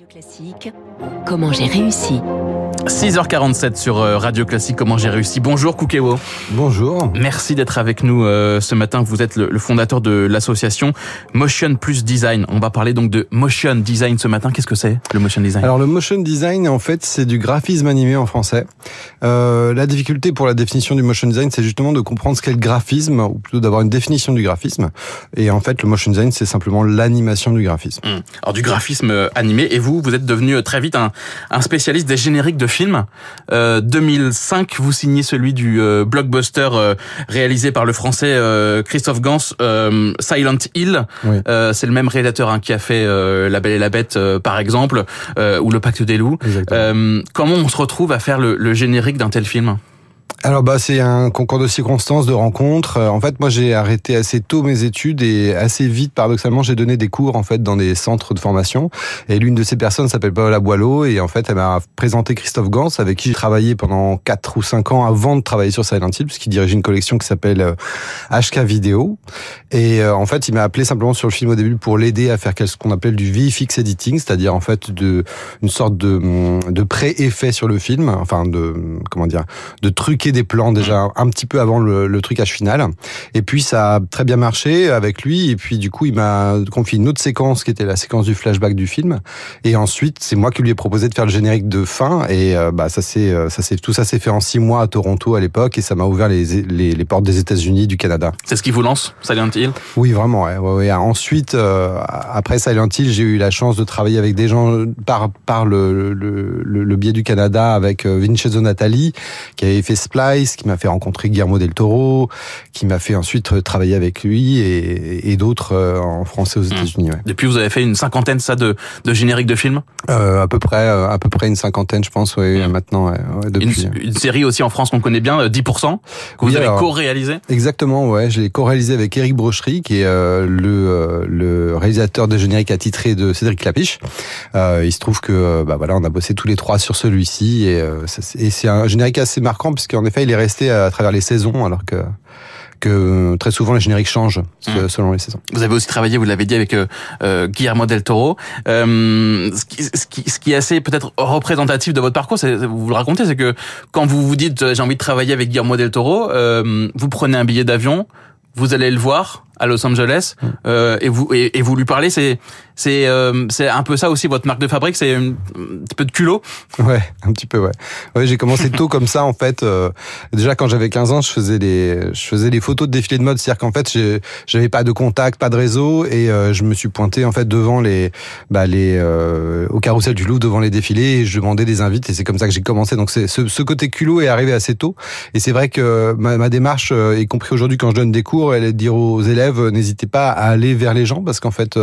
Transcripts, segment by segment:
Radio Classique, comment j'ai réussi 6h47 sur euh, Radio Classique, comment j'ai réussi. Bonjour Koukewo. Bonjour. Merci d'être avec nous euh, ce matin. Vous êtes le, fondateur de l'association Motion Plus Design. On va parler donc de Motion Design ce matin. Qu'est-ce que c'est le Motion Design? Alors le Motion Design, en fait, c'est du graphisme animé en français. Euh, la difficulté pour la définition du Motion Design, c'est justement de comprendre ce qu'est le graphisme, ou plutôt d'avoir une définition du graphisme. Et en fait, le Motion Design, c'est simplement l'animation du graphisme. Hum. Alors du graphisme animé, et vous, vous êtes devenu très vite un, un spécialiste des génériques de films. Euh, 2005, vous signez celui du euh, blockbuster euh, réalisé par le français euh, Christophe Gans, Silent Hill. c'est le même réalisateur hein, qui a fait La Belle et la Bête, par exemple, ou Le Pacte des loups. comment on se retrouve à faire le, le générique d'un tel film? Alors bah c'est un concours de circonstances, de rencontres. Euh, en fait, moi j'ai arrêté assez tôt mes études et assez vite, paradoxalement, j'ai donné des cours en fait dans des centres de formation. Et l'une de ces personnes s'appelle Paola Boileau et en fait elle m'a présenté Christophe Gans avec qui j'ai travaillé pendant 4 ou 5 ans avant de travailler sur Silent Hill, puisqu'il dirige une collection qui s'appelle HK euh, Vidéo. Et euh, en fait, il m'a appelé simplement sur le film au début pour l'aider à faire ce qu'on appelle du VFX editing, c'est-à-dire en fait de une sorte de, de pré-effet sur le film, enfin de comment dire, de truquer des plans déjà un petit peu avant le, le trucage final. Et puis ça a très bien marché avec lui. Et puis du coup, il m'a confié une autre séquence qui était la séquence du flashback du film. Et ensuite, c'est moi qui lui ai proposé de faire le générique de fin. Et euh, bah ça c'est euh, ça c'est tout ça s'est fait en six mois à Toronto à l'époque et ça m'a ouvert les, les, les, portes des États-Unis, du Canada. C'est ce qui vous lance, Silent Hill? Oui, vraiment. Ouais, ouais, Ensuite, euh, après Silent Hill, j'ai eu la chance de travailler avec des gens par par le le, le, le biais du Canada avec Vincenzo Natali qui avait fait Qui m'a fait rencontrer Guillermo del Toro, qui m'a fait ensuite travailler avec lui et, d'autres euh, en français aux hmm. États-Unis. Depuis, vous avez fait une cinquantaine ça de, de génériques de films? Euh, À peu près, euh, à peu près une cinquantaine, je pense, hmm. maintenant. depuis. Une, série aussi en France qu'on connaît bien, 10%, que vous avez co-réalisé? Exactement, ouais, je l'ai co-réalisé avec Eric Brochery, qui est le, le réalisateur de génériques attitré de Cédric Clapiche. il se trouve que, bah voilà, on a bossé tous les trois sur celui-ci et, et c'est un générique assez marquant puisqu'en effet, il est resté à travers les saisons, alors que que très souvent les génériques changent mmh. selon les saisons. Vous avez aussi travaillé, vous l'avez dit, avec euh, euh Guillermo del Toro. Euh, ce, qui, ce, qui, ce, qui, est assez peut-être représentatif de votre parcours, vous le racontez, c'est que quand vous vous dites j'ai envie de travailler avec Guillermo del Toro, euh, vous prenez un billet d'avion, vous allez le voir à Los Angeles mmh. euh, et vous et, et, vous lui parlez. C'est c'est euh, c'est un peu ça aussi votre marque de fabrique, c'est un petit peu de culot. Ouais, un petit peu ouais. Ouais, j'ai commencé tôt comme ça en fait. Euh, déjà quand j'avais 15 ans, je faisais des je faisais des photos de défilés de mode, c'est-à-dire qu'en fait, j'avais pas de contact, pas de réseau et euh, je me suis pointé en fait devant les bah les euh, au carrousel du Louvre devant les défilés et je demandais des invites et c'est comme ça que j'ai commencé. Donc c'est ce, ce, côté culot est arrivé assez tôt et c'est vrai que ma, ma démarche y compris aujourd'hui quand je donne des cours, elle est de dire aux élèves n'hésitez pas à aller vers les gens parce qu'en fait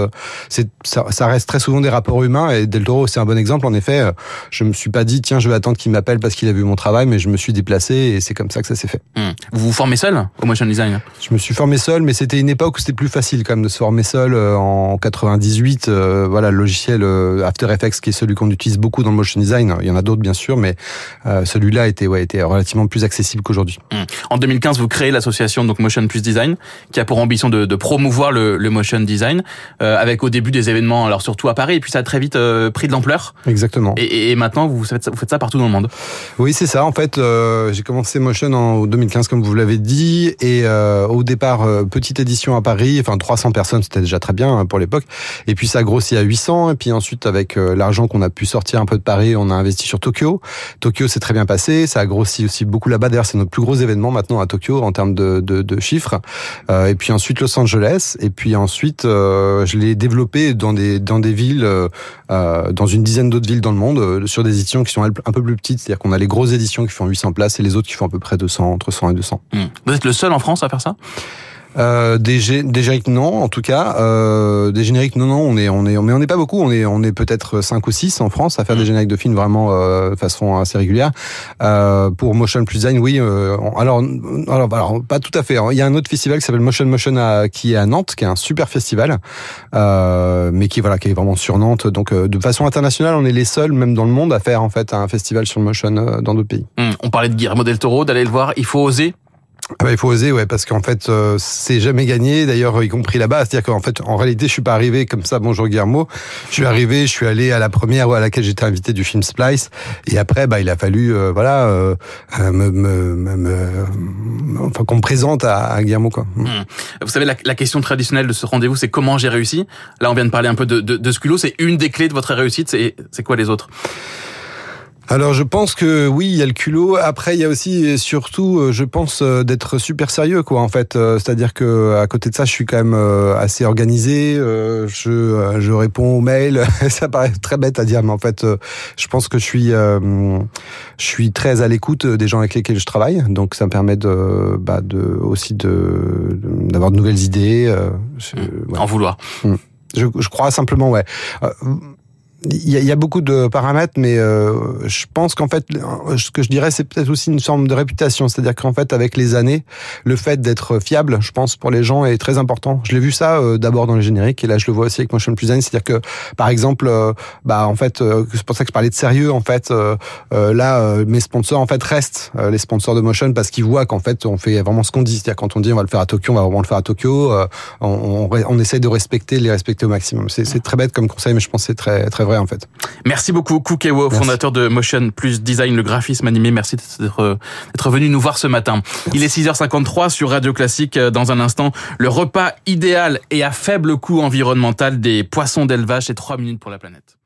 c'est ça, ça, reste très souvent des rapports humains et Del Toro c'est un bon exemple. En effet, euh, je me suis pas dit tiens je vais attendre qu'il m'appelle parce qu'il a vu mon travail, mais je me suis déplacé et c'est comme ça que ça s'est fait. Hmm. Vous vous formez seul au motion design? Je me suis formé seul, mais c'était une époque où c'était plus facile quand même de se former seul. Euh, en 98, euh, voilà le logiciel After Effects qui est celui qu'on utilise beaucoup dans le motion design. Il y en a d'autres bien sûr, mais celui-là était ouais était relativement plus accessible qu'aujourd'hui. Hmm. En 2015, vous créez l'association donc Motion Plus Design qui a pour ambition de, de promouvoir le, le motion design avec au début des événements alors surtout à Paris, et puis ça a très vite euh, pris de l'ampleur. Exactement. Et, et, maintenant, vous faites, ça, vous faites ça partout dans le monde. Oui, c'est ça. En fait, euh, j'ai commencé Motion en 2015, comme vous l'avez dit, et euh, au départ, euh, petite édition à Paris, enfin 300 personnes, c'était déjà très bien hein, pour l'époque. Et puis ça a grossi à 800, et puis ensuite, avec l'argent qu'on a pu sortir un peu de Paris, on a investi sur Tokyo. Tokyo s'est très bien passé, ça a grossi aussi beaucoup là-bas. D'ailleurs, c'est notre plus gros événement maintenant à Tokyo en termes de, de, de chiffres. et puis ensuite Los Angeles, et puis ensuite, je l'ai développé dans des dans des villes, euh, euh, dans une dizaine d'autres villes dans le monde, euh, sur des éditions qui sont un peu plus petites. C'est-à-dire qu'on a les grosses éditions qui font 800 places et les autres qui font à peu près 200, entre 100 et 200. Hmm. Vous êtes le seul en France à faire ça? Euh, des, des, génériques non, en tout cas. Euh, des génériques non, non, on est, on est, mais on n'est pas beaucoup. On est, on est peut-être 5 ou 6 en France à faire des mm. génériques de films vraiment euh, de façon assez régulière. Euh, pour Motion Plus Design, oui. Euh, alors, alors, alors, pas tout à fait. Hein. Il y a un autre festival qui s'appelle Motion Motion à, qui est à Nantes, qui est un super festival, euh, mais qui voilà, qui est vraiment sur Nantes. Donc, de façon internationale, on est les seuls, même dans le monde, à faire en fait un festival sur le motion dans d'autres pays. Mm. On parlait de Guillermo del Toro, d'aller le voir. Il faut oser ah bah, il faut oser, ouais, parce qu'en fait, euh, c'est jamais gagné. D'ailleurs, y compris là-bas, c'est-à-dire qu'en fait, en réalité, je suis pas arrivé comme ça. Bonjour Guillermo. Je suis arrivé, je suis allé à la première à laquelle j'étais invité du film Splice, et après, bah, il a fallu, euh, voilà, euh, me, me, me, enfin, qu'on me présente à, à Guillermo, quoi. Mmh. Vous savez, la, question traditionnelle de ce rendez-vous, c'est comment j'ai réussi? Là, on vient de parler un peu de, de, de ce culot. C'est une des clés de votre réussite. C'est quoi les autres? Alors je pense que oui, il y a le culot. Après, il y a aussi et surtout, euh, je pense euh, d'être super sérieux, quoi. En fait, euh, c'est-à-dire que à côté de ça, je suis quand même assez organisé. Je, je réponds aux mails. ça paraît très bête à dire, mais en fait, je pense que je suis, je suis très à l'écoute des gens avec lesquels je travaille. Donc ça me permet de, bah, de aussi de d'avoir de nouvelles idées. Je, mmh. En vouloir. Mmh. Je, je, crois simplement, ouais il y, a, beaucoup de paramètres, mais euh, je pense qu'en fait, ce que je dirais, c'est peut-être aussi une forme de réputation. C'est-à-dire qu'en fait, avec les années, le fait d'être fiable, je pense, pour les gens est très important. Je l'ai vu ça euh, d'abord dans le générique, et là, je le vois aussi avec Motion Plus C'est-à-dire que, par exemple, euh, bah en fait, c'est pour ça que je parlais de sérieux. En fait, là, mes sponsors, en fait, restent les sponsors de Motion parce qu'ils voient qu'en fait, on fait vraiment ce qu'on dit. C'est-à-dire quand on dit on va le faire à Tokyo, on va vraiment le faire à Tokyo. on, on, on, essaie de respecter, les respecter au maximum. C'est très bête comme conseil, mais je pense c'est très très vrai en fait. Merci beaucoup, Kukewo, fondateur de Motion Plus Design, le graphisme animé. Merci d'être venu nous voir ce matin. Il est 6h53 sur Radio Classique. Dans un instant, le repas idéal et à faible coût environnemental des poissons d'élevage. et 3 minutes pour la planète.